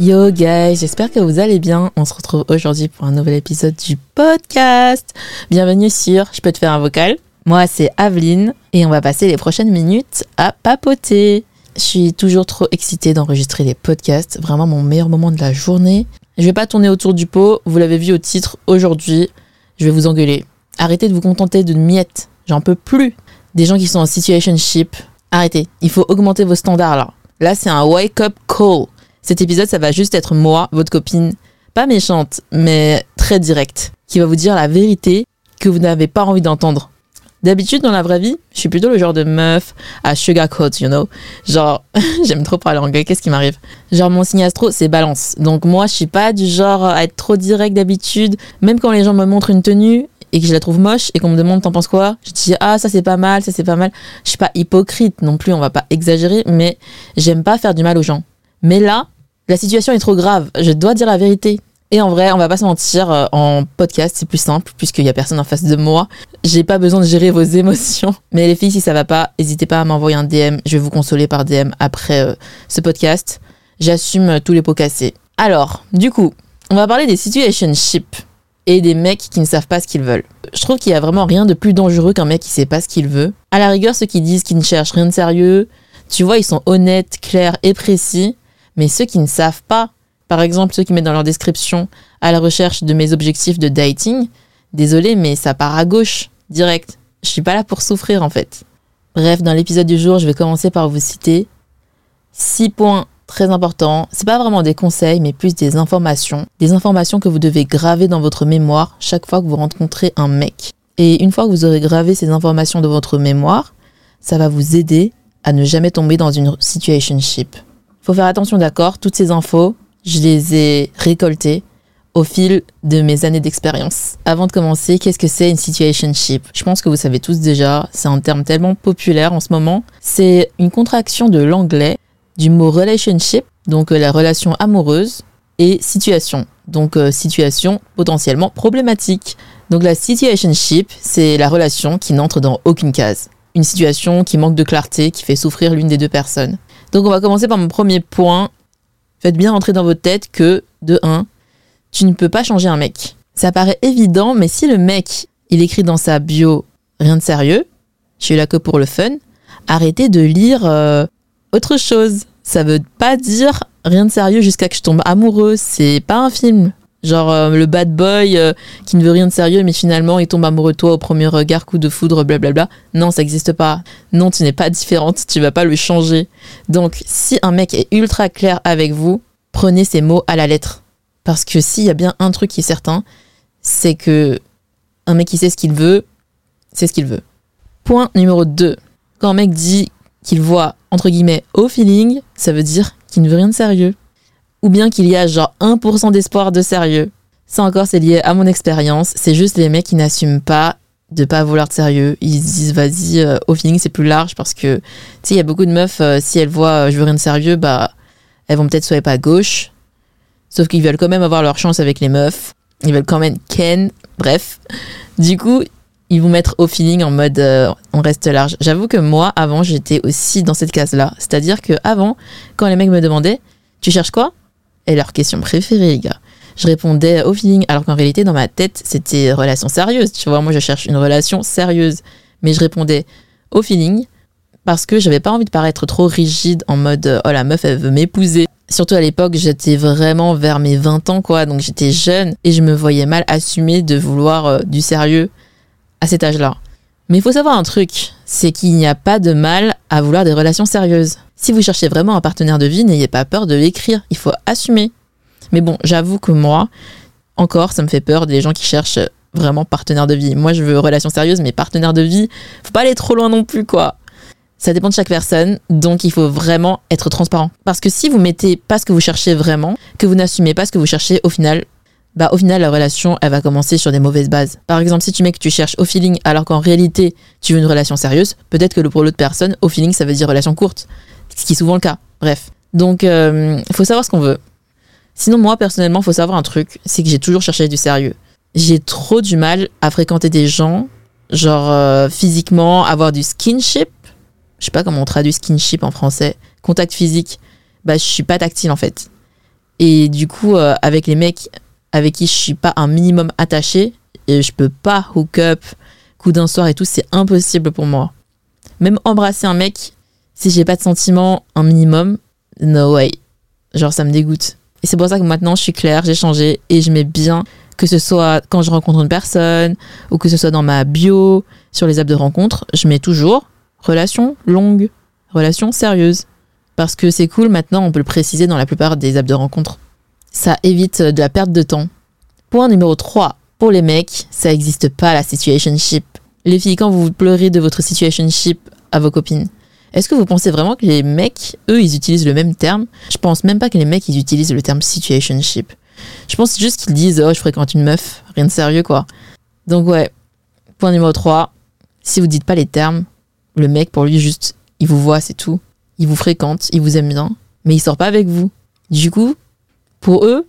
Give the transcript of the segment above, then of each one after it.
Yo guys, j'espère que vous allez bien. On se retrouve aujourd'hui pour un nouvel épisode du podcast. Bienvenue sur Je peux te faire un vocal. Moi c'est Aveline et on va passer les prochaines minutes à papoter. Je suis toujours trop excitée d'enregistrer les podcasts, vraiment mon meilleur moment de la journée. Je vais pas tourner autour du pot, vous l'avez vu au titre aujourd'hui, je vais vous engueuler. Arrêtez de vous contenter de miettes, j'en peux plus. Des gens qui sont en situationship, arrêtez, il faut augmenter vos standards là. Là c'est un wake up call. Cet épisode, ça va juste être moi, votre copine, pas méchante, mais très directe, qui va vous dire la vérité que vous n'avez pas envie d'entendre. D'habitude, dans la vraie vie, je suis plutôt le genre de meuf à sugarcoat, you know. Genre, j'aime trop parler anglais, qu'est-ce qui m'arrive? Genre, mon signe astro, c'est balance. Donc moi, je suis pas du genre à être trop direct d'habitude. Même quand les gens me montrent une tenue et que je la trouve moche et qu'on me demande t'en penses quoi, je dis ah ça c'est pas mal, ça c'est pas mal. Je suis pas hypocrite non plus, on va pas exagérer, mais j'aime pas faire du mal aux gens. Mais là, la situation est trop grave, je dois dire la vérité. Et en vrai, on va pas se mentir, euh, en podcast, c'est plus simple, puisqu'il y a personne en face de moi. J'ai pas besoin de gérer vos émotions. Mais les filles, si ça va pas, n'hésitez pas à m'envoyer un DM. Je vais vous consoler par DM après euh, ce podcast. J'assume euh, tous les pots cassés. Alors, du coup, on va parler des situationships et des mecs qui ne savent pas ce qu'ils veulent. Je trouve qu'il y a vraiment rien de plus dangereux qu'un mec qui sait pas ce qu'il veut. À la rigueur, ceux qui disent qu'ils ne cherchent rien de sérieux, tu vois, ils sont honnêtes, clairs et précis. Mais ceux qui ne savent pas, par exemple ceux qui mettent dans leur description à la recherche de mes objectifs de dating, désolé, mais ça part à gauche, direct. Je suis pas là pour souffrir en fait. Bref, dans l'épisode du jour, je vais commencer par vous citer six points très importants. C'est pas vraiment des conseils, mais plus des informations. Des informations que vous devez graver dans votre mémoire chaque fois que vous rencontrez un mec. Et une fois que vous aurez gravé ces informations dans votre mémoire, ça va vous aider à ne jamais tomber dans une situationship. Faut faire attention, d'accord Toutes ces infos, je les ai récoltées au fil de mes années d'expérience. Avant de commencer, qu'est-ce que c'est une situationship? Je pense que vous savez tous déjà, c'est un terme tellement populaire en ce moment. C'est une contraction de l'anglais du mot relationship, donc euh, la relation amoureuse, et situation, donc euh, situation potentiellement problématique. Donc la situationship, c'est la relation qui n'entre dans aucune case. Une situation qui manque de clarté, qui fait souffrir l'une des deux personnes. Donc on va commencer par mon premier point. Faites bien rentrer dans votre tête que, de 1, tu ne peux pas changer un mec. Ça paraît évident, mais si le mec, il écrit dans sa bio rien de sérieux, je suis là que pour le fun, arrêtez de lire euh, autre chose. Ça veut pas dire rien de sérieux jusqu'à que je tombe amoureux. C'est pas un film. Genre euh, le bad boy euh, qui ne veut rien de sérieux, mais finalement il tombe amoureux de toi au premier regard, coup de foudre, blablabla. Non, ça n'existe pas. Non, tu n'es pas différente, tu vas pas le changer. Donc, si un mec est ultra clair avec vous, prenez ses mots à la lettre. Parce que s'il y a bien un truc qui est certain, c'est que un mec qui sait ce qu'il veut, c'est ce qu'il veut. Point numéro 2. Quand un mec dit qu'il voit, entre guillemets, au feeling, ça veut dire qu'il ne veut rien de sérieux. Ou bien qu'il y a genre 1% d'espoir de sérieux. Ça encore, c'est lié à mon expérience. C'est juste les mecs qui n'assument pas de pas vouloir de sérieux. Ils se disent vas-y, euh, au feeling c'est plus large parce que tu sais, il y a beaucoup de meufs, euh, si elles voient euh, je veux rien de sérieux, bah elles vont peut-être swiper à gauche. Sauf qu'ils veulent quand même avoir leur chance avec les meufs. Ils veulent quand même ken. Bref. Du coup, ils vont mettre au feeling en mode on reste large. J'avoue que moi, avant, j'étais aussi dans cette case-là. C'est-à-dire que avant, quand les mecs me demandaient tu cherches quoi? Et leur question préférée, les gars. Je répondais au feeling, alors qu'en réalité, dans ma tête, c'était relation sérieuse. Tu vois, moi, je cherche une relation sérieuse. Mais je répondais au feeling parce que j'avais pas envie de paraître trop rigide en mode oh la meuf, elle veut m'épouser. Surtout à l'époque, j'étais vraiment vers mes 20 ans, quoi. Donc j'étais jeune et je me voyais mal assumer de vouloir euh, du sérieux à cet âge-là. Mais il faut savoir un truc, c'est qu'il n'y a pas de mal à vouloir des relations sérieuses. Si vous cherchez vraiment un partenaire de vie, n'ayez pas peur de l'écrire, il faut assumer. Mais bon, j'avoue que moi, encore, ça me fait peur des gens qui cherchent vraiment partenaire de vie. Moi, je veux relation sérieuse, mais partenaire de vie, faut pas aller trop loin non plus, quoi. Ça dépend de chaque personne, donc il faut vraiment être transparent. Parce que si vous mettez pas ce que vous cherchez vraiment, que vous n'assumez pas ce que vous cherchez, au final, bah au final la relation elle va commencer sur des mauvaises bases. Par exemple, si tu mets que tu cherches au feeling alors qu'en réalité tu veux une relation sérieuse, peut-être que pour l'autre personne, au feeling ça veut dire relation courte, ce qui est souvent le cas. Bref, donc il faut savoir ce qu'on veut. Sinon moi personnellement, faut savoir un truc, c'est que j'ai toujours cherché du sérieux. J'ai trop du mal à fréquenter des gens, genre euh, physiquement, avoir du skinship. Je sais pas comment on traduit skinship en français. Contact physique. Bah je suis pas tactile en fait. Et du coup, euh, avec les mecs avec qui je suis pas un minimum attaché et je peux pas hook up, coup d'un soir et tout, c'est impossible pour moi. Même embrasser un mec, si j'ai pas de sentiment un minimum, no way. Genre ça me dégoûte. Et c'est pour ça que maintenant je suis claire, j'ai changé et je mets bien que ce soit quand je rencontre une personne ou que ce soit dans ma bio, sur les apps de rencontre, je mets toujours relation longue, relation sérieuse. Parce que c'est cool, maintenant on peut le préciser dans la plupart des apps de rencontre. Ça évite de la perte de temps. Point numéro 3. Pour les mecs, ça n'existe pas la situationship. Les filles, quand vous pleurez de votre situationship à vos copines, est-ce que vous pensez vraiment que les mecs, eux, ils utilisent le même terme? Je pense même pas que les mecs, ils utilisent le terme situationship. Je pense juste qu'ils disent, oh, je fréquente une meuf, rien de sérieux, quoi. Donc, ouais. Point numéro 3. Si vous dites pas les termes, le mec, pour lui, juste, il vous voit, c'est tout. Il vous fréquente, il vous aime bien, mais il sort pas avec vous. Du coup, pour eux,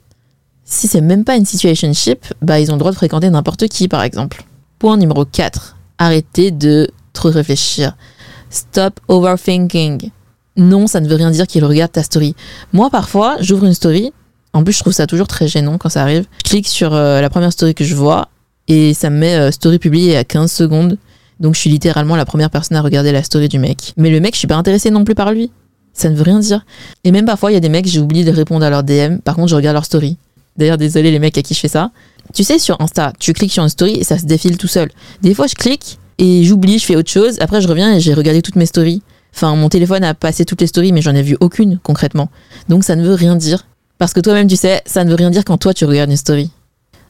si c'est même pas une situationship, bah ils ont le droit de fréquenter n'importe qui, par exemple. Point numéro 4. Arrêtez de trop réfléchir. Stop overthinking. Non, ça ne veut rien dire qu'il regarde ta story. Moi, parfois, j'ouvre une story. En plus, je trouve ça toujours très gênant quand ça arrive. Je clique sur euh, la première story que je vois et ça me met euh, story publiée à 15 secondes. Donc, je suis littéralement la première personne à regarder la story du mec. Mais le mec, je suis pas intéressée non plus par lui. Ça ne veut rien dire. Et même parfois, il y a des mecs, j'ai oublié de répondre à leur DM. Par contre, je regarde leur story. D'ailleurs, désolé les mecs à qui je fais ça. Tu sais, sur Insta, tu cliques sur une story et ça se défile tout seul. Des fois, je clique et j'oublie, je fais autre chose. Après, je reviens et j'ai regardé toutes mes stories. Enfin, mon téléphone a passé toutes les stories, mais j'en ai vu aucune concrètement. Donc, ça ne veut rien dire. Parce que toi-même, tu sais, ça ne veut rien dire quand toi, tu regardes une story.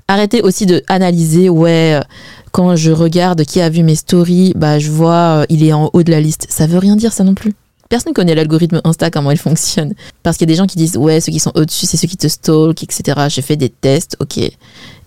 Arrêtez aussi de analyser, ouais, euh, quand je regarde qui a vu mes stories, bah, je vois, euh, il est en haut de la liste. Ça veut rien dire, ça non plus. Personne connaît l'algorithme Insta, comment il fonctionne. Parce qu'il y a des gens qui disent, ouais, ceux qui sont au-dessus, c'est ceux qui te stalk, etc. J'ai fait des tests, ok. Et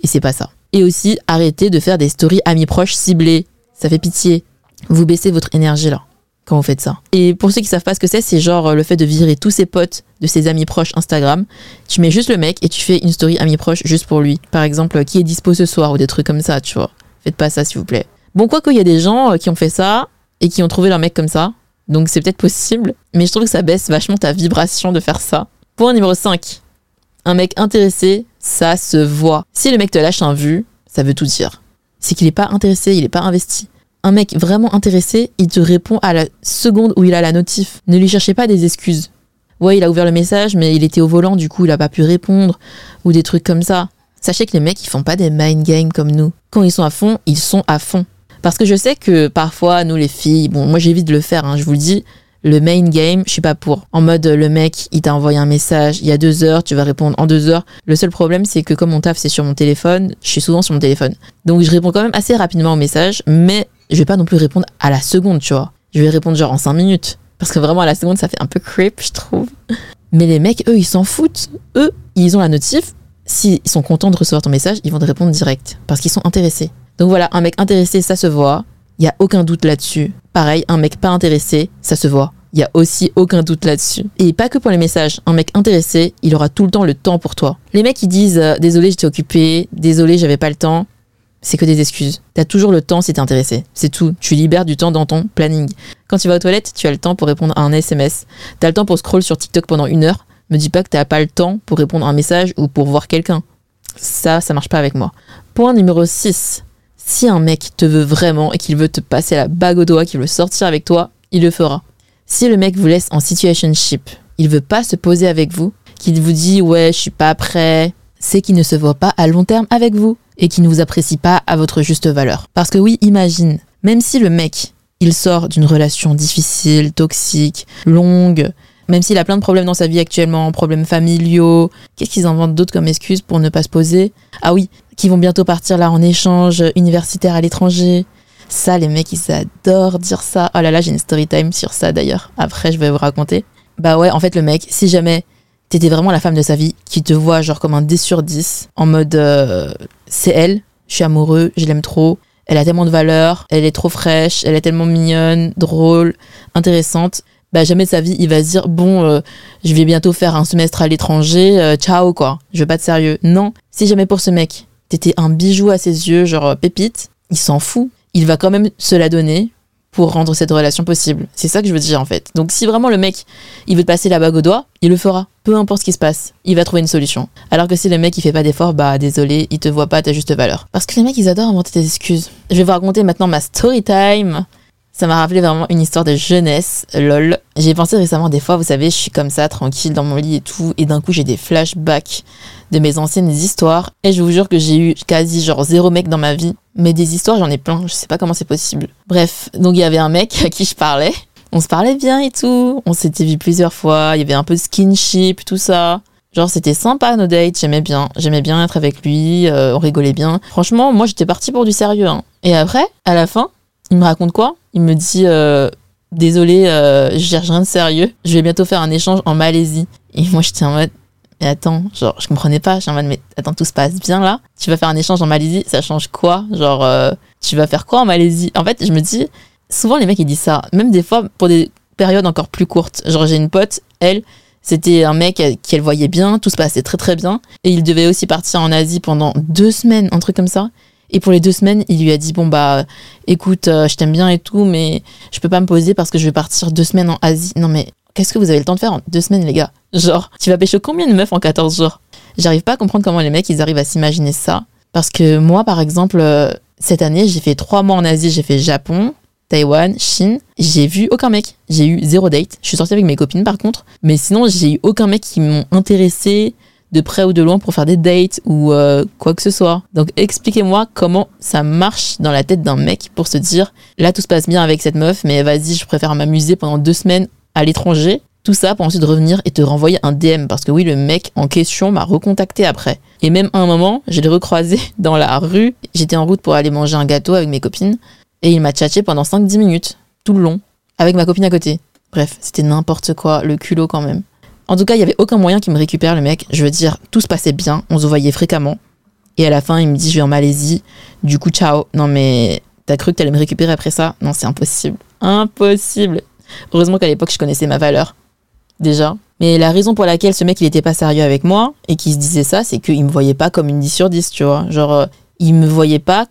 c'est pas ça. Et aussi, arrêtez de faire des stories amis proches ciblées. Ça fait pitié. Vous baissez votre énergie là, quand vous faites ça. Et pour ceux qui savent pas ce que c'est, c'est genre le fait de virer tous ses potes de ses amis proches Instagram. Tu mets juste le mec et tu fais une story amis proches juste pour lui. Par exemple, qui est dispo ce soir ou des trucs comme ça, tu vois. Faites pas ça, s'il vous plaît. Bon, quoi qu'il y a des gens euh, qui ont fait ça et qui ont trouvé leur mec comme ça. Donc c'est peut-être possible, mais je trouve que ça baisse vachement ta vibration de faire ça. Point numéro 5. Un mec intéressé, ça se voit. Si le mec te lâche un vu, ça veut tout dire. C'est qu'il n'est pas intéressé, il n'est pas investi. Un mec vraiment intéressé, il te répond à la seconde où il a la notif. Ne lui cherchez pas des excuses. Ouais, il a ouvert le message, mais il était au volant, du coup il a pas pu répondre, ou des trucs comme ça. Sachez que les mecs, ils font pas des mind games comme nous. Quand ils sont à fond, ils sont à fond. Parce que je sais que parfois, nous les filles, bon, moi j'évite de le faire, hein, je vous le dis, le main game, je suis pas pour. En mode, le mec, il t'a envoyé un message il y a deux heures, tu vas répondre en deux heures. Le seul problème, c'est que comme mon taf, c'est sur mon téléphone, je suis souvent sur mon téléphone. Donc je réponds quand même assez rapidement au message, mais je vais pas non plus répondre à la seconde, tu vois. Je vais répondre genre en cinq minutes. Parce que vraiment, à la seconde, ça fait un peu creep, je trouve. Mais les mecs, eux, ils s'en foutent. Eux, ils ont la notif. S'ils sont contents de recevoir ton message, ils vont te répondre direct. Parce qu'ils sont intéressés. Donc voilà, un mec intéressé, ça se voit. Il y a aucun doute là-dessus. Pareil, un mec pas intéressé, ça se voit. Il y a aussi aucun doute là-dessus. Et pas que pour les messages. Un mec intéressé, il aura tout le temps le temps pour toi. Les mecs qui disent euh, désolé, j'étais occupé, désolé, j'avais pas le temps, c'est que des excuses. T'as toujours le temps si t'es intéressé. C'est tout. Tu libères du temps dans ton planning. Quand tu vas aux toilettes, tu as le temps pour répondre à un SMS. T'as le temps pour scroll sur TikTok pendant une heure. Me dis pas que t'as pas le temps pour répondre à un message ou pour voir quelqu'un. Ça, ça marche pas avec moi. Point numéro 6. Si un mec te veut vraiment et qu'il veut te passer la bague au doigt, qu'il veut sortir avec toi, il le fera. Si le mec vous laisse en situationship, il veut pas se poser avec vous, qu'il vous dit ouais, je suis pas prêt, c'est qu'il ne se voit pas à long terme avec vous et qu'il ne vous apprécie pas à votre juste valeur. Parce que oui, imagine, même si le mec, il sort d'une relation difficile, toxique, longue, même s'il a plein de problèmes dans sa vie actuellement, problèmes familiaux, qu'est-ce qu'ils inventent d'autres comme excuse pour ne pas se poser? Ah oui, qui vont bientôt partir là en échange universitaire à l'étranger. Ça, les mecs, ils adorent dire ça. Oh là là, j'ai une story time sur ça d'ailleurs. Après, je vais vous raconter. Bah ouais, en fait, le mec, si jamais t'étais vraiment la femme de sa vie, qui te voit genre comme un D sur 10, en mode euh, c'est elle, je suis amoureux, je l'aime trop, elle a tellement de valeur, elle est trop fraîche, elle est tellement mignonne, drôle, intéressante. Bah jamais de sa vie, il va se dire bon, euh, je vais bientôt faire un semestre à l'étranger, euh, ciao quoi, je veux pas de sérieux. Non, si jamais pour ce mec, t'étais un bijou à ses yeux, genre pépite, il s'en fout. Il va quand même se la donner pour rendre cette relation possible. C'est ça que je veux dire en fait. Donc si vraiment le mec, il veut te passer la bague au doigt, il le fera. Peu importe ce qui se passe, il va trouver une solution. Alors que si le mec il fait pas d'effort, bah désolé, il te voit pas à ta juste valeur. Parce que les mecs ils adorent inventer des excuses. Je vais vous raconter maintenant ma story time. Ça m'a rappelé vraiment une histoire de jeunesse, lol. J'ai pensé récemment des fois, vous savez, je suis comme ça, tranquille dans mon lit et tout, et d'un coup j'ai des flashbacks de mes anciennes histoires. Et je vous jure que j'ai eu quasi genre zéro mec dans ma vie. Mais des histoires, j'en ai plein. Je sais pas comment c'est possible. Bref, donc il y avait un mec à qui je parlais. On se parlait bien et tout. On s'était vu plusieurs fois. Il y avait un peu de skinship, tout ça. Genre c'était sympa nos dates, j'aimais bien, j'aimais bien être avec lui, euh, on rigolait bien. Franchement, moi j'étais partie pour du sérieux. Hein. Et après, à la fin, il me raconte quoi? Il me dit euh, désolé, euh, je cherche rien de sérieux. Je vais bientôt faire un échange en Malaisie. Et moi j'étais en mode mais attends, genre, je comprenais pas. J'étais en mode, mais attends, tout se passe bien là. Tu vas faire un échange en Malaisie, ça change quoi? Genre, euh, tu vas faire quoi en Malaisie? En fait, je me dis, souvent les mecs ils disent ça, même des fois pour des périodes encore plus courtes. Genre, j'ai une pote, elle, c'était un mec qu'elle voyait bien, tout se passait très très bien. Et il devait aussi partir en Asie pendant deux semaines, un truc comme ça. Et pour les deux semaines, il lui a dit bon bah écoute, euh, je t'aime bien et tout, mais je peux pas me poser parce que je vais partir deux semaines en Asie. Non mais qu'est-ce que vous avez le temps de faire en deux semaines, les gars? Genre, tu vas pêcher combien de meufs en 14 jours? J'arrive pas à comprendre comment les mecs, ils arrivent à s'imaginer ça. Parce que moi, par exemple, euh, cette année, j'ai fait trois mois en Asie. J'ai fait Japon, Taïwan, Chine. J'ai vu aucun mec. J'ai eu zéro date. Je suis sortie avec mes copines, par contre. Mais sinon, j'ai eu aucun mec qui m'ont intéressé de près ou de loin pour faire des dates ou euh, quoi que ce soit. Donc expliquez-moi comment ça marche dans la tête d'un mec pour se dire là tout se passe bien avec cette meuf mais vas-y je préfère m'amuser pendant deux semaines à l'étranger. Tout ça pour ensuite revenir et te renvoyer un DM. Parce que oui, le mec en question m'a recontacté après. Et même à un moment, je l'ai recroisé dans la rue. J'étais en route pour aller manger un gâteau avec mes copines. Et il m'a tchatché pendant 5-10 minutes, tout le long, avec ma copine à côté. Bref, c'était n'importe quoi, le culot quand même. En tout cas, il n'y avait aucun moyen qu'il me récupère, le mec. Je veux dire, tout se passait bien, on se voyait fréquemment. Et à la fin, il me dit, je vais en Malaisie. Du coup, ciao. Non, mais t'as cru que t'allais me récupérer après ça? Non, c'est impossible. Impossible. Heureusement qu'à l'époque, je connaissais ma valeur. Déjà. Mais la raison pour laquelle ce mec, il était pas sérieux avec moi et qu'il se disait ça, c'est qu'il me voyait pas comme une 10 sur 10, tu vois. Genre, euh, il me voyait pas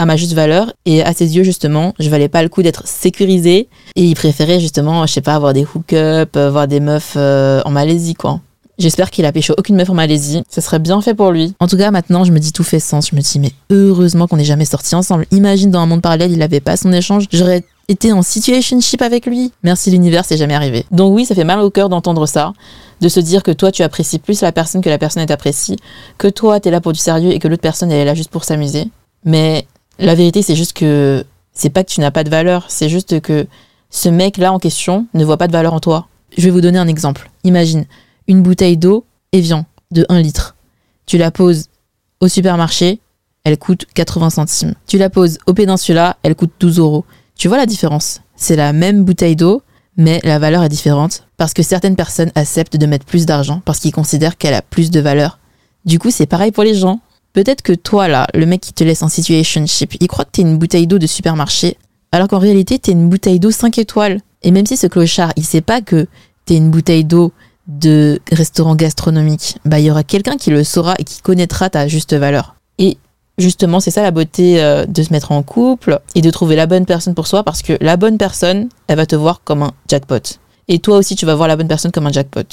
à ma juste valeur et à ses yeux, justement, je valais pas le coup d'être sécurisé et il préférait, justement, je sais pas, avoir des hook-up, euh, voir des meufs euh, en Malaisie, quoi. J'espère qu'il a pécho aucune meuf en Malaisie. Ça serait bien fait pour lui. En tout cas, maintenant, je me dis tout fait sens. Je me dis, mais heureusement qu'on n'est jamais sortis ensemble. Imagine dans un monde parallèle, il avait pas son échange. J'aurais été en situationship avec lui. Merci l'univers, c'est jamais arrivé. Donc oui, ça fait mal au cœur d'entendre ça, de se dire que toi tu apprécies plus la personne que la personne t'apprécie, que toi t'es là pour du sérieux et que l'autre personne elle est là juste pour s'amuser. Mais la vérité c'est juste que c'est pas que tu n'as pas de valeur, c'est juste que ce mec là en question ne voit pas de valeur en toi. Je vais vous donner un exemple. Imagine une bouteille d'eau Evian de 1 litre. Tu la poses au supermarché, elle coûte 80 centimes. Tu la poses au Péninsula, elle coûte 12 euros. Tu vois la différence? C'est la même bouteille d'eau, mais la valeur est différente parce que certaines personnes acceptent de mettre plus d'argent parce qu'ils considèrent qu'elle a plus de valeur. Du coup, c'est pareil pour les gens. Peut-être que toi, là, le mec qui te laisse en situationship, il croit que t'es une bouteille d'eau de supermarché, alors qu'en réalité, t'es une bouteille d'eau 5 étoiles. Et même si ce clochard, il sait pas que t'es une bouteille d'eau de restaurant gastronomique, bah, il y aura quelqu'un qui le saura et qui connaîtra ta juste valeur. Et justement, c'est ça la beauté euh, de se mettre en couple et de trouver la bonne personne pour soi parce que la bonne personne, elle va te voir comme un jackpot. Et toi aussi, tu vas voir la bonne personne comme un jackpot.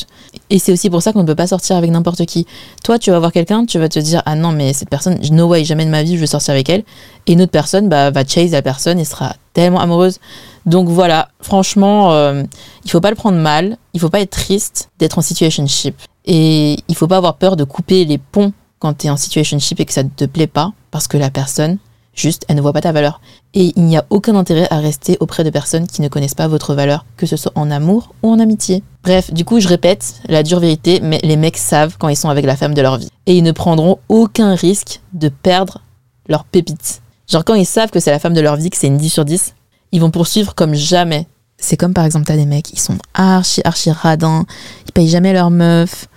Et c'est aussi pour ça qu'on ne peut pas sortir avec n'importe qui. Toi, tu vas voir quelqu'un, tu vas te dire Ah non, mais cette personne, no way, jamais de ma vie, je veux sortir avec elle. Et une autre personne bah, va chase la personne et sera tellement amoureuse. Donc voilà, franchement, euh, il faut pas le prendre mal, il faut pas être triste d'être en situationship. Et il faut pas avoir peur de couper les ponts quand tu es en situationship et que ça ne te plaît pas, parce que la personne, juste, elle ne voit pas ta valeur. Et il n'y a aucun intérêt à rester auprès de personnes qui ne connaissent pas votre valeur, que ce soit en amour ou en amitié. Bref, du coup, je répète la dure vérité, mais les mecs savent quand ils sont avec la femme de leur vie. Et ils ne prendront aucun risque de perdre leur pépite. Genre quand ils savent que c'est la femme de leur vie, que c'est une 10 sur 10, ils vont poursuivre comme jamais. C'est comme par exemple, t'as des mecs, ils sont archi, archi radins, ils payent jamais leur meuf,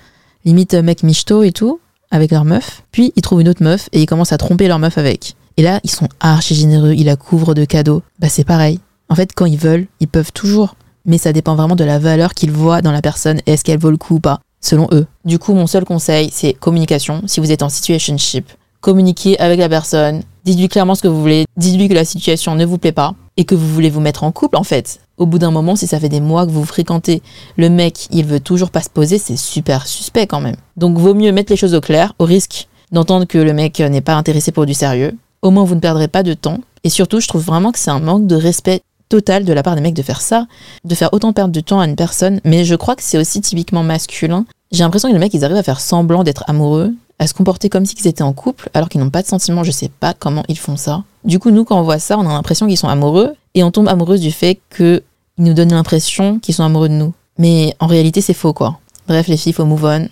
limite mec michto et tout, avec leur meuf. Puis ils trouvent une autre meuf et ils commencent à tromper leur meuf avec. Et là, ils sont archi généreux, ils la couvrent de cadeaux. Bah c'est pareil. En fait, quand ils veulent, ils peuvent toujours. Mais ça dépend vraiment de la valeur qu'ils voient dans la personne est-ce qu'elle vaut le coup ou pas, selon eux. Du coup, mon seul conseil, c'est communication. Si vous êtes en situationship, communiquez avec la personne, dites-lui clairement ce que vous voulez, dites-lui que la situation ne vous plaît pas et que vous voulez vous mettre en couple en fait. Au bout d'un moment, si ça fait des mois que vous fréquentez, le mec, il veut toujours pas se poser, c'est super suspect quand même. Donc vaut mieux mettre les choses au clair, au risque d'entendre que le mec n'est pas intéressé pour du sérieux. Au moins, vous ne perdrez pas de temps. Et surtout, je trouve vraiment que c'est un manque de respect total de la part des mecs de faire ça, de faire autant perdre de temps à une personne. Mais je crois que c'est aussi typiquement masculin. J'ai l'impression que les mecs, ils arrivent à faire semblant d'être amoureux, à se comporter comme s'ils étaient en couple, alors qu'ils n'ont pas de sentiments. Je sais pas comment ils font ça. Du coup, nous, quand on voit ça, on a l'impression qu'ils sont amoureux et on tombe amoureuse du fait qu'ils nous donnent l'impression qu'ils sont amoureux de nous. Mais en réalité, c'est faux, quoi. Bref, les filles, faut move on,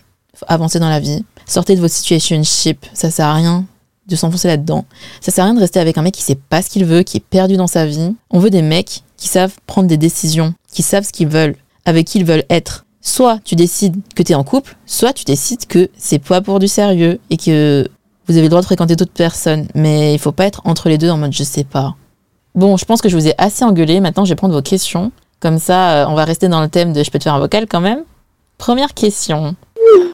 avancer dans la vie. Sortez de votre situationship, ça sert à rien de s'enfoncer là-dedans. Ça sert à rien de rester avec un mec qui sait pas ce qu'il veut, qui est perdu dans sa vie. On veut des mecs qui savent prendre des décisions, qui savent ce qu'ils veulent, avec qui ils veulent être. Soit tu décides que tu es en couple, soit tu décides que c'est pas pour du sérieux et que vous avez le droit de fréquenter d'autres personnes, mais il faut pas être entre les deux en mode je sais pas. Bon, je pense que je vous ai assez engueulé. Maintenant, je vais prendre vos questions. Comme ça, euh, on va rester dans le thème de je peux te faire un vocal quand même. Première question.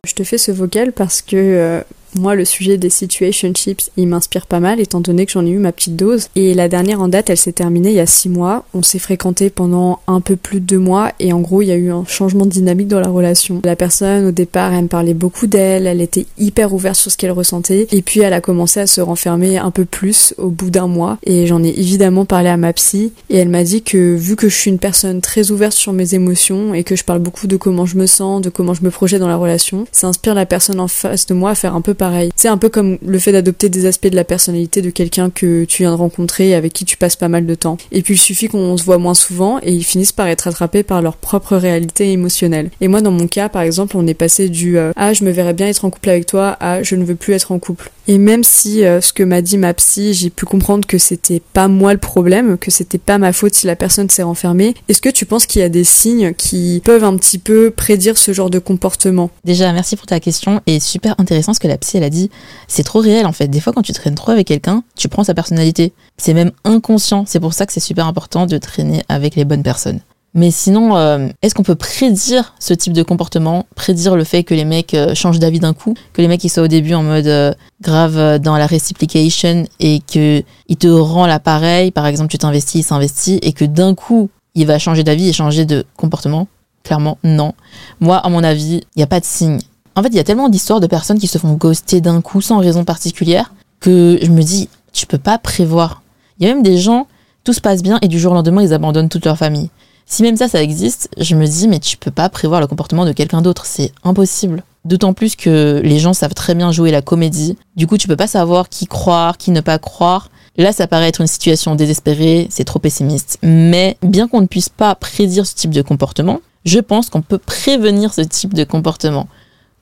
Je te fais ce vocal parce que euh, moi, le sujet des situationships, il m'inspire pas mal, étant donné que j'en ai eu ma petite dose. Et la dernière en date, elle s'est terminée il y a six mois. On s'est fréquenté pendant un peu plus de deux mois, et en gros, il y a eu un changement de dynamique dans la relation. La personne, au départ, elle me parlait beaucoup d'elle, elle était hyper ouverte sur ce qu'elle ressentait, et puis elle a commencé à se renfermer un peu plus au bout d'un mois. Et j'en ai évidemment parlé à ma psy, et elle m'a dit que vu que je suis une personne très ouverte sur mes émotions, et que je parle beaucoup de comment je me sens, de comment je me projette dans la relation, ça inspire la personne en face de moi à faire un peu c'est un peu comme le fait d'adopter des aspects de la personnalité de quelqu'un que tu viens de rencontrer et avec qui tu passes pas mal de temps. Et puis il suffit qu'on se voit moins souvent et ils finissent par être attrapés par leur propre réalité émotionnelle. Et moi dans mon cas par exemple on est passé du euh, ah je me verrais bien être en couple avec toi à je ne veux plus être en couple. Et même si euh, ce que m'a dit ma psy, j'ai pu comprendre que c'était pas moi le problème, que c'était pas ma faute si la personne s'est renfermée, est-ce que tu penses qu'il y a des signes qui peuvent un petit peu prédire ce genre de comportement? Déjà, merci pour ta question et super intéressant ce que la psy elle a dit. C'est trop réel en fait. Des fois, quand tu traînes trop avec quelqu'un, tu prends sa personnalité. C'est même inconscient. C'est pour ça que c'est super important de traîner avec les bonnes personnes. Mais sinon, euh, est-ce qu'on peut prédire ce type de comportement Prédire le fait que les mecs euh, changent d'avis d'un coup Que les mecs ils soient au début en mode euh, grave dans la reciprocation et que il te rend l'appareil, par exemple tu t'investis, il s'investit et que d'un coup il va changer d'avis et changer de comportement? Clairement, non. Moi, à mon avis, il n'y a pas de signe. En fait, il y a tellement d'histoires de personnes qui se font ghoster d'un coup sans raison particulière que je me dis, tu peux pas prévoir. Il y a même des gens, tout se passe bien et du jour au lendemain, ils abandonnent toute leur famille. Si même ça, ça existe, je me dis, mais tu peux pas prévoir le comportement de quelqu'un d'autre, c'est impossible. D'autant plus que les gens savent très bien jouer la comédie. Du coup, tu peux pas savoir qui croire, qui ne pas croire. Là, ça paraît être une situation désespérée, c'est trop pessimiste. Mais bien qu'on ne puisse pas prédire ce type de comportement, je pense qu'on peut prévenir ce type de comportement.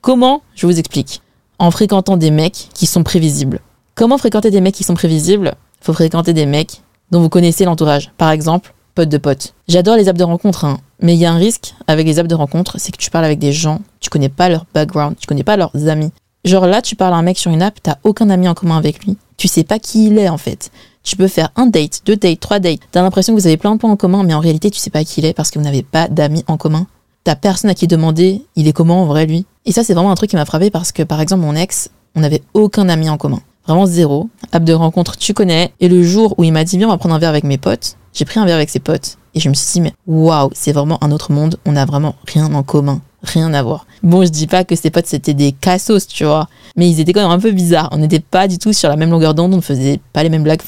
Comment Je vous explique. En fréquentant des mecs qui sont prévisibles. Comment fréquenter des mecs qui sont prévisibles? Faut fréquenter des mecs dont vous connaissez l'entourage. Par exemple, pote de pote. J'adore les apps de rencontre, hein, mais il y a un risque avec les apps de rencontre, c'est que tu parles avec des gens, tu connais pas leur background, tu connais pas leurs amis. Genre là, tu parles à un mec sur une app, t'as aucun ami en commun avec lui. Tu sais pas qui il est en fait. Tu peux faire un date, deux dates, trois dates. T'as l'impression que vous avez plein de points en commun, mais en réalité, tu sais pas qui il est parce que vous n'avez pas d'amis en commun. T'as personne à qui demander, il est comment en vrai lui? Et ça, c'est vraiment un truc qui m'a frappé parce que par exemple, mon ex, on n'avait aucun ami en commun. Vraiment zéro. App de rencontre, tu connais. Et le jour où il m'a dit, viens, on va prendre un verre avec mes potes, j'ai pris un verre avec ses potes. Et je me suis dit, mais waouh, c'est vraiment un autre monde. On n'a vraiment rien en commun. Rien à voir. Bon, je dis pas que ses potes c'était des cassos, tu vois. Mais ils étaient quand même un peu bizarres. On n'était pas du tout sur la même longueur d'onde, on ne faisait pas les mêmes blagues.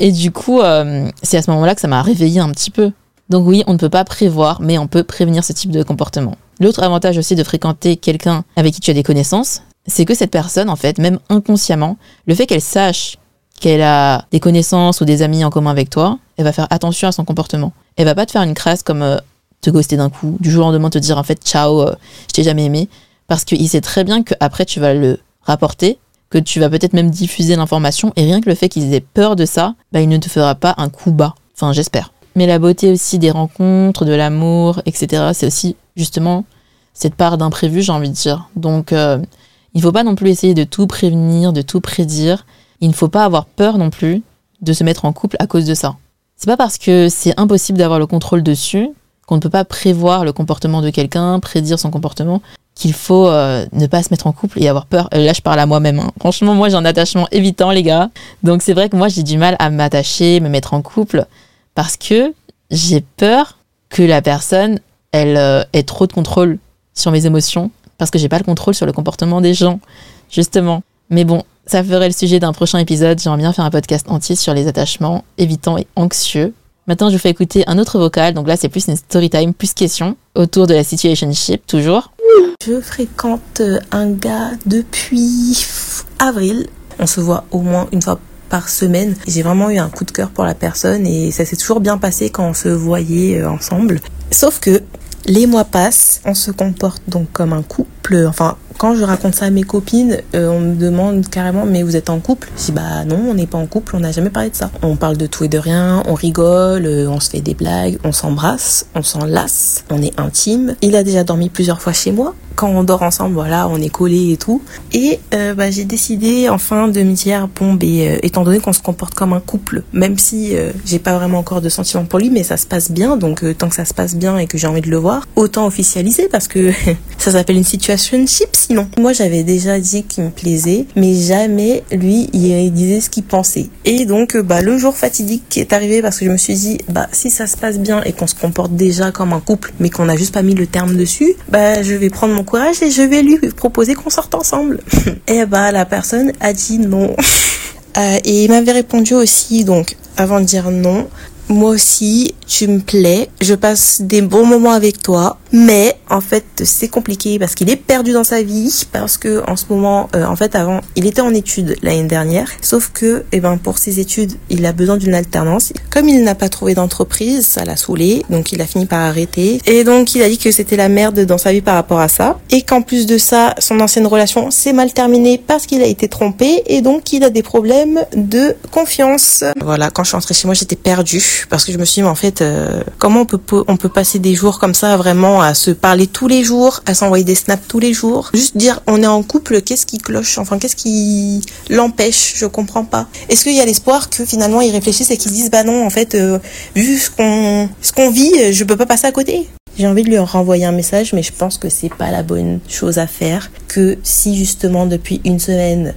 Et du coup, euh, c'est à ce moment-là que ça m'a réveillé un petit peu. Donc oui, on ne peut pas prévoir, mais on peut prévenir ce type de comportement. L'autre avantage aussi de fréquenter quelqu'un avec qui tu as des connaissances, c'est que cette personne, en fait, même inconsciemment, le fait qu'elle sache qu'elle a des connaissances ou des amis en commun avec toi, elle va faire attention à son comportement. Elle va pas te faire une crasse comme euh, te ghoster d'un coup, du jour au lendemain te dire en fait ciao, euh, je t'ai jamais aimé, parce qu'il sait très bien qu'après tu vas le rapporter, que tu vas peut-être même diffuser l'information, et rien que le fait qu'ils aient peur de ça, bah, il ne te fera pas un coup bas. Enfin, j'espère. Mais la beauté aussi des rencontres, de l'amour, etc., c'est aussi justement cette part d'imprévu, j'ai envie de dire. Donc, euh, il ne faut pas non plus essayer de tout prévenir, de tout prédire. Il ne faut pas avoir peur non plus de se mettre en couple à cause de ça. C'est pas parce que c'est impossible d'avoir le contrôle dessus qu'on ne peut pas prévoir le comportement de quelqu'un, prédire son comportement, qu'il faut euh, ne pas se mettre en couple et avoir peur. Là, je parle à moi-même. Hein. Franchement, moi, j'ai un attachement évitant, les gars. Donc, c'est vrai que moi, j'ai du mal à m'attacher, me mettre en couple, parce que j'ai peur que la personne, elle euh, ait trop de contrôle sur mes émotions, parce que j'ai pas le contrôle sur le comportement des gens, justement. Mais bon, ça ferait le sujet d'un prochain épisode. J'aimerais bien faire un podcast entier sur les attachements évitants et anxieux. Maintenant, je vous fais écouter un autre vocal. Donc là, c'est plus une story time, plus question, autour de la situationship, toujours. Je fréquente euh, un gars depuis avril. On se voit au moins une fois par semaine. J'ai vraiment eu un coup de cœur pour la personne et ça s'est toujours bien passé quand on se voyait euh, ensemble. Sauf que les mois passent, on se comporte donc comme un couple, enfin quand je raconte ça à mes copines, euh, on me demande carrément mais vous êtes en couple? Je dis bah non, on n'est pas en couple, on n'a jamais parlé de ça. On parle de tout et de rien, on rigole, euh, on se fait des blagues, on s'embrasse, on s'enlace, on est intime. Il a déjà dormi plusieurs fois chez moi. Quand on dort ensemble, voilà, on est collés et tout. Et euh, bah, j'ai décidé enfin de me dire bon, ben, étant donné qu'on se comporte comme un couple, même si j'ai pas vraiment encore de sentiments pour lui, mais ça se passe bien, donc tant que ça se passe bien et que j'ai envie de le voir, autant officialiser parce que ça s'appelle une situation chips sinon. Moi, j'avais déjà dit qu'il me plaisait, mais jamais lui, il disait ce qu'il pensait. Et donc, euh, bah, le jour fatidique qui est arrivé parce que je me suis dit, bah, si ça se passe bien et qu'on se comporte déjà comme un couple, mais qu'on n'a juste pas mis le terme dessus, bah, je vais prendre mon courage et je vais lui proposer qu'on sorte ensemble. et bah, la personne a dit non. Euh, et il m'avait répondu aussi, donc, avant de dire non, moi aussi, tu me plais, je passe des bons moments avec toi, mais en fait c'est compliqué parce qu'il est perdu dans sa vie, parce que en ce moment, euh, en fait avant, il était en études l'année dernière, sauf que, eh ben pour ses études, il a besoin d'une alternance. Comme il n'a pas trouvé d'entreprise, ça l'a saoulé, donc il a fini par arrêter. Et donc il a dit que c'était la merde dans sa vie par rapport à ça, et qu'en plus de ça, son ancienne relation s'est mal terminée parce qu'il a été trompé, et donc il a des problèmes de confiance. Voilà, quand je suis rentrée chez moi, j'étais perdue parce que je me suis dit, mais en fait euh, comment on peut on peut passer des jours comme ça vraiment à se parler tous les jours, à s'envoyer des snaps tous les jours, juste dire on est en couple, qu'est-ce qui cloche, enfin qu'est-ce qui l'empêche, je comprends pas. Est-ce qu'il y a l'espoir que finalement ils réfléchissent et qu'ils disent bah non en fait euh, vu ce qu'on ce qu'on vit, je peux pas passer à côté? J'ai envie de lui renvoyer un message, mais je pense que c'est pas la bonne chose à faire. Que si justement depuis une semaine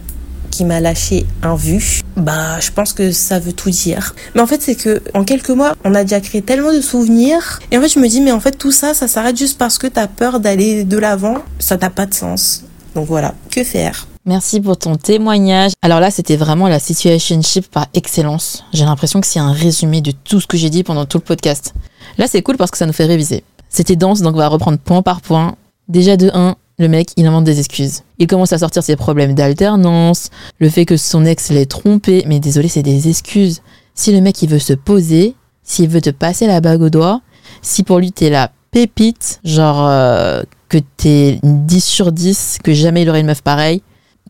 qui m'a lâché un vu, bah je pense que ça veut tout dire. Mais en fait c'est que en quelques mois on a déjà créé tellement de souvenirs et en fait je me dis mais en fait tout ça ça s'arrête juste parce que t'as peur d'aller de l'avant, ça n'a pas de sens. Donc voilà, que faire? Merci pour ton témoignage. Alors là, c'était vraiment la situationship par excellence. J'ai l'impression que c'est un résumé de tout ce que j'ai dit pendant tout le podcast. Là, c'est cool parce que ça nous fait réviser. C'était dense, donc on va reprendre point par point. Déjà de 1, le mec, il invente des excuses. Il commence à sortir ses problèmes d'alternance, le fait que son ex l'ait trompé, mais désolé, c'est des excuses. Si le mec, il veut se poser, s'il veut te passer la bague au doigt, si pour lui t'es la pépite, genre euh, que t'es 10 sur 10, que jamais il aurait une meuf pareille,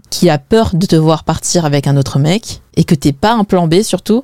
qui a peur de te voir partir avec un autre mec, et que t'es pas un plan B surtout,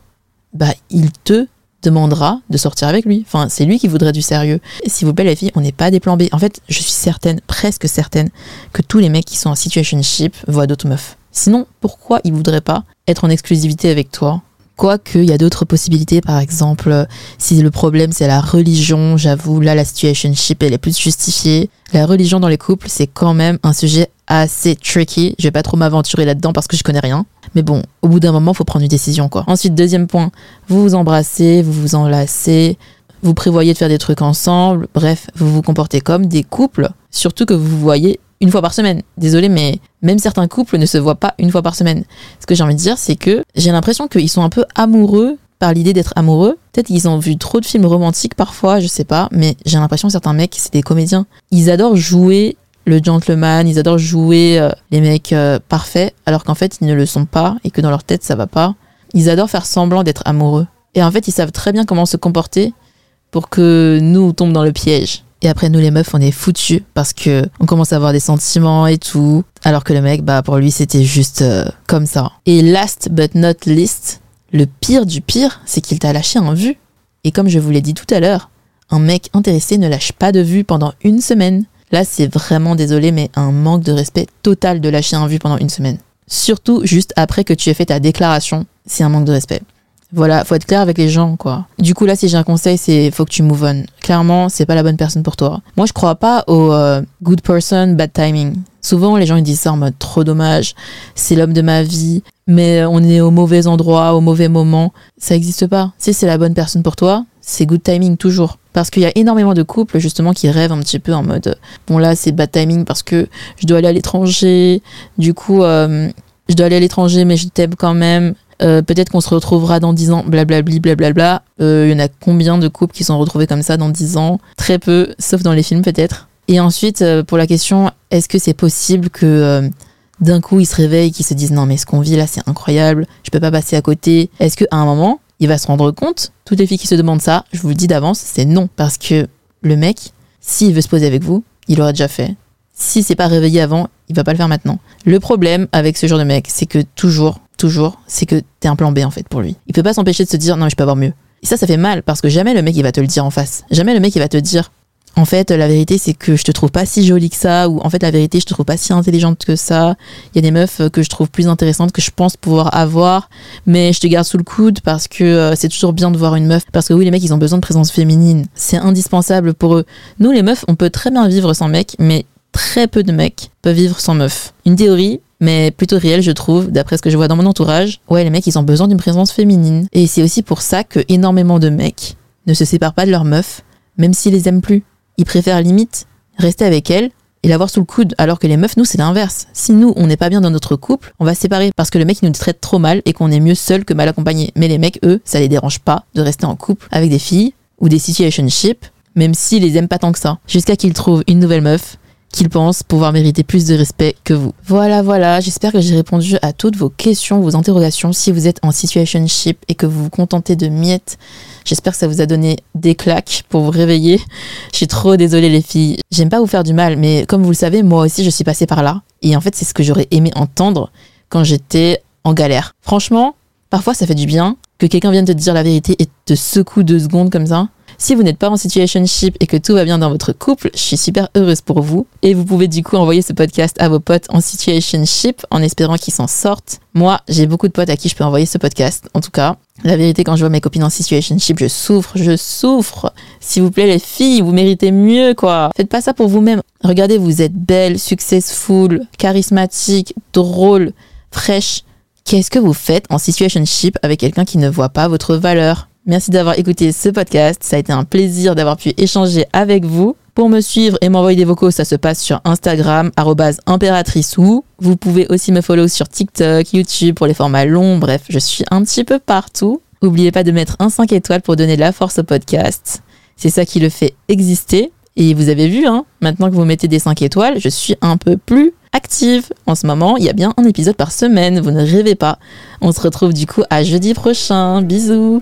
bah il te demandera de sortir avec lui. Enfin, c'est lui qui voudrait du sérieux. S'il vous plaît, les filles, on n'est pas des plans B. En fait, je suis certaine, presque certaine, que tous les mecs qui sont en situationship voient d'autres meufs. Sinon, pourquoi ils voudraient pas être en exclusivité avec toi? Quoique, il y a d'autres possibilités, par exemple, si le problème c'est la religion, j'avoue, là la situationship elle est plus justifiée. La religion dans les couples, c'est quand même un sujet assez tricky. Je vais pas trop m'aventurer là-dedans parce que je connais rien. Mais bon, au bout d'un moment, faut prendre une décision, quoi. Ensuite, deuxième point, vous vous embrassez, vous vous enlacez, vous prévoyez de faire des trucs ensemble, bref, vous vous comportez comme des couples, surtout que vous vous voyez une fois par semaine. Désolé, mais même certains couples ne se voient pas une fois par semaine. Ce que j'ai envie de dire, c'est que j'ai l'impression qu'ils sont un peu amoureux par l'idée d'être amoureux. Peut-être qu'ils ont vu trop de films romantiques parfois, je sais pas, mais j'ai l'impression que certains mecs, c'est des comédiens. Ils adorent jouer le gentleman, ils adorent jouer euh, les mecs euh, parfaits, alors qu'en fait ils ne le sont pas et que dans leur tête ça va pas. Ils adorent faire semblant d'être amoureux. Et en fait ils savent très bien comment se comporter pour que nous tombe dans le piège. Et après, nous, les meufs, on est foutus parce que on commence à avoir des sentiments et tout. Alors que le mec, bah, pour lui, c'était juste euh, comme ça. Et last but not least, le pire du pire, c'est qu'il t'a lâché en vue. Et comme je vous l'ai dit tout à l'heure, un mec intéressé ne lâche pas de vue pendant une semaine. Là, c'est vraiment désolé, mais un manque de respect total de lâcher un vue pendant une semaine. Surtout juste après que tu aies fait ta déclaration, c'est un manque de respect. Voilà, faut être clair avec les gens, quoi. Du coup, là, si j'ai un conseil, c'est faut que tu move on. Clairement, c'est pas la bonne personne pour toi. Moi, je crois pas au euh, good person, bad timing. Souvent, les gens ils disent ça en mode trop dommage, c'est l'homme de ma vie, mais on est au mauvais endroit, au mauvais moment. Ça existe pas. Si c'est la bonne personne pour toi, c'est good timing toujours. Parce qu'il y a énormément de couples justement qui rêvent un petit peu en mode bon là c'est bad timing parce que je dois aller à l'étranger, du coup euh, je dois aller à l'étranger mais je t'aime quand même. Euh, peut-être qu'on se retrouvera dans 10 ans, blablabli, blablabla. Euh, il y en a combien de couples qui sont retrouvés comme ça dans 10 ans? Très peu, sauf dans les films peut-être. Et ensuite, euh, pour la question, est-ce que c'est possible que d'un coup ils se réveillent, qu'ils se disent non mais ce qu'on vit là c'est incroyable, je peux pas passer à côté? Est-ce qu'à un moment il va se rendre compte Toutes les filles qui se demandent ça, je vous le dis d'avance, c'est non parce que le mec, s'il veut se poser avec vous, il l'aura déjà fait. Si c'est pas réveillé avant, il va pas le faire maintenant. Le problème avec ce genre de mec, c'est que toujours, toujours, c'est que t'es un plan B en fait pour lui. Il peut pas s'empêcher de se dire non je peux avoir mieux. Et ça, ça fait mal parce que jamais le mec il va te le dire en face. Jamais le mec il va te dire en fait la vérité c'est que je te trouve pas si jolie que ça ou en fait la vérité je te trouve pas si intelligente que ça. Il y a des meufs que je trouve plus intéressantes que je pense pouvoir avoir, mais je te garde sous le coude parce que euh, c'est toujours bien de voir une meuf. Parce que oui les mecs ils ont besoin de présence féminine. C'est indispensable pour eux. Nous les meufs on peut très bien vivre sans mec, mais très peu de mecs peuvent vivre sans meuf. Une théorie, mais plutôt réelle, je trouve, d'après ce que je vois dans mon entourage. Ouais, les mecs, ils ont besoin d'une présence féminine. Et c'est aussi pour ça que énormément de mecs ne se séparent pas de leur meuf, même s'ils les aiment plus. Ils préfèrent limite rester avec elle et l'avoir sous le coude, alors que les meufs, nous, c'est l'inverse. Si nous, on n'est pas bien dans notre couple, on va se séparer parce que le mec, il nous traite trop mal et qu'on est mieux seul que mal accompagné. Mais les mecs, eux, ça les dérange pas de rester en couple avec des filles ou des situationships, même s'ils les aiment pas tant que ça, jusqu'à qu'ils trouvent une nouvelle meuf qu'ils pensent pouvoir mériter plus de respect que vous. Voilà, voilà, j'espère que j'ai répondu à toutes vos questions, vos interrogations. Si vous êtes en situationship et que vous vous contentez de miettes, j'espère que ça vous a donné des claques pour vous réveiller. Je trop désolée les filles. J'aime pas vous faire du mal, mais comme vous le savez, moi aussi je suis passée par là. Et en fait, c'est ce que j'aurais aimé entendre quand j'étais en galère. Franchement, parfois ça fait du bien que quelqu'un vienne te dire la vérité et te secoue deux secondes comme ça. Si vous n'êtes pas en situationship et que tout va bien dans votre couple, je suis super heureuse pour vous. Et vous pouvez du coup envoyer ce podcast à vos potes en situationship en espérant qu'ils s'en sortent. Moi, j'ai beaucoup de potes à qui je peux envoyer ce podcast. En tout cas, la vérité, quand je vois mes copines en situationship, je souffre, je souffre. S'il vous plaît, les filles, vous méritez mieux, quoi. Faites pas ça pour vous-même. Regardez, vous êtes belle, successful, charismatique, drôle, fraîche. Qu'est-ce que vous faites en situationship avec quelqu'un qui ne voit pas votre valeur? Merci d'avoir écouté ce podcast. Ça a été un plaisir d'avoir pu échanger avec vous. Pour me suivre et m'envoyer des vocaux, ça se passe sur Instagram, impératrice ou. Vous pouvez aussi me follow sur TikTok, YouTube pour les formats longs. Bref, je suis un petit peu partout. N'oubliez pas de mettre un 5 étoiles pour donner de la force au podcast. C'est ça qui le fait exister. Et vous avez vu, hein, maintenant que vous mettez des 5 étoiles, je suis un peu plus active. En ce moment, il y a bien un épisode par semaine, vous ne rêvez pas. On se retrouve du coup à jeudi prochain. Bisous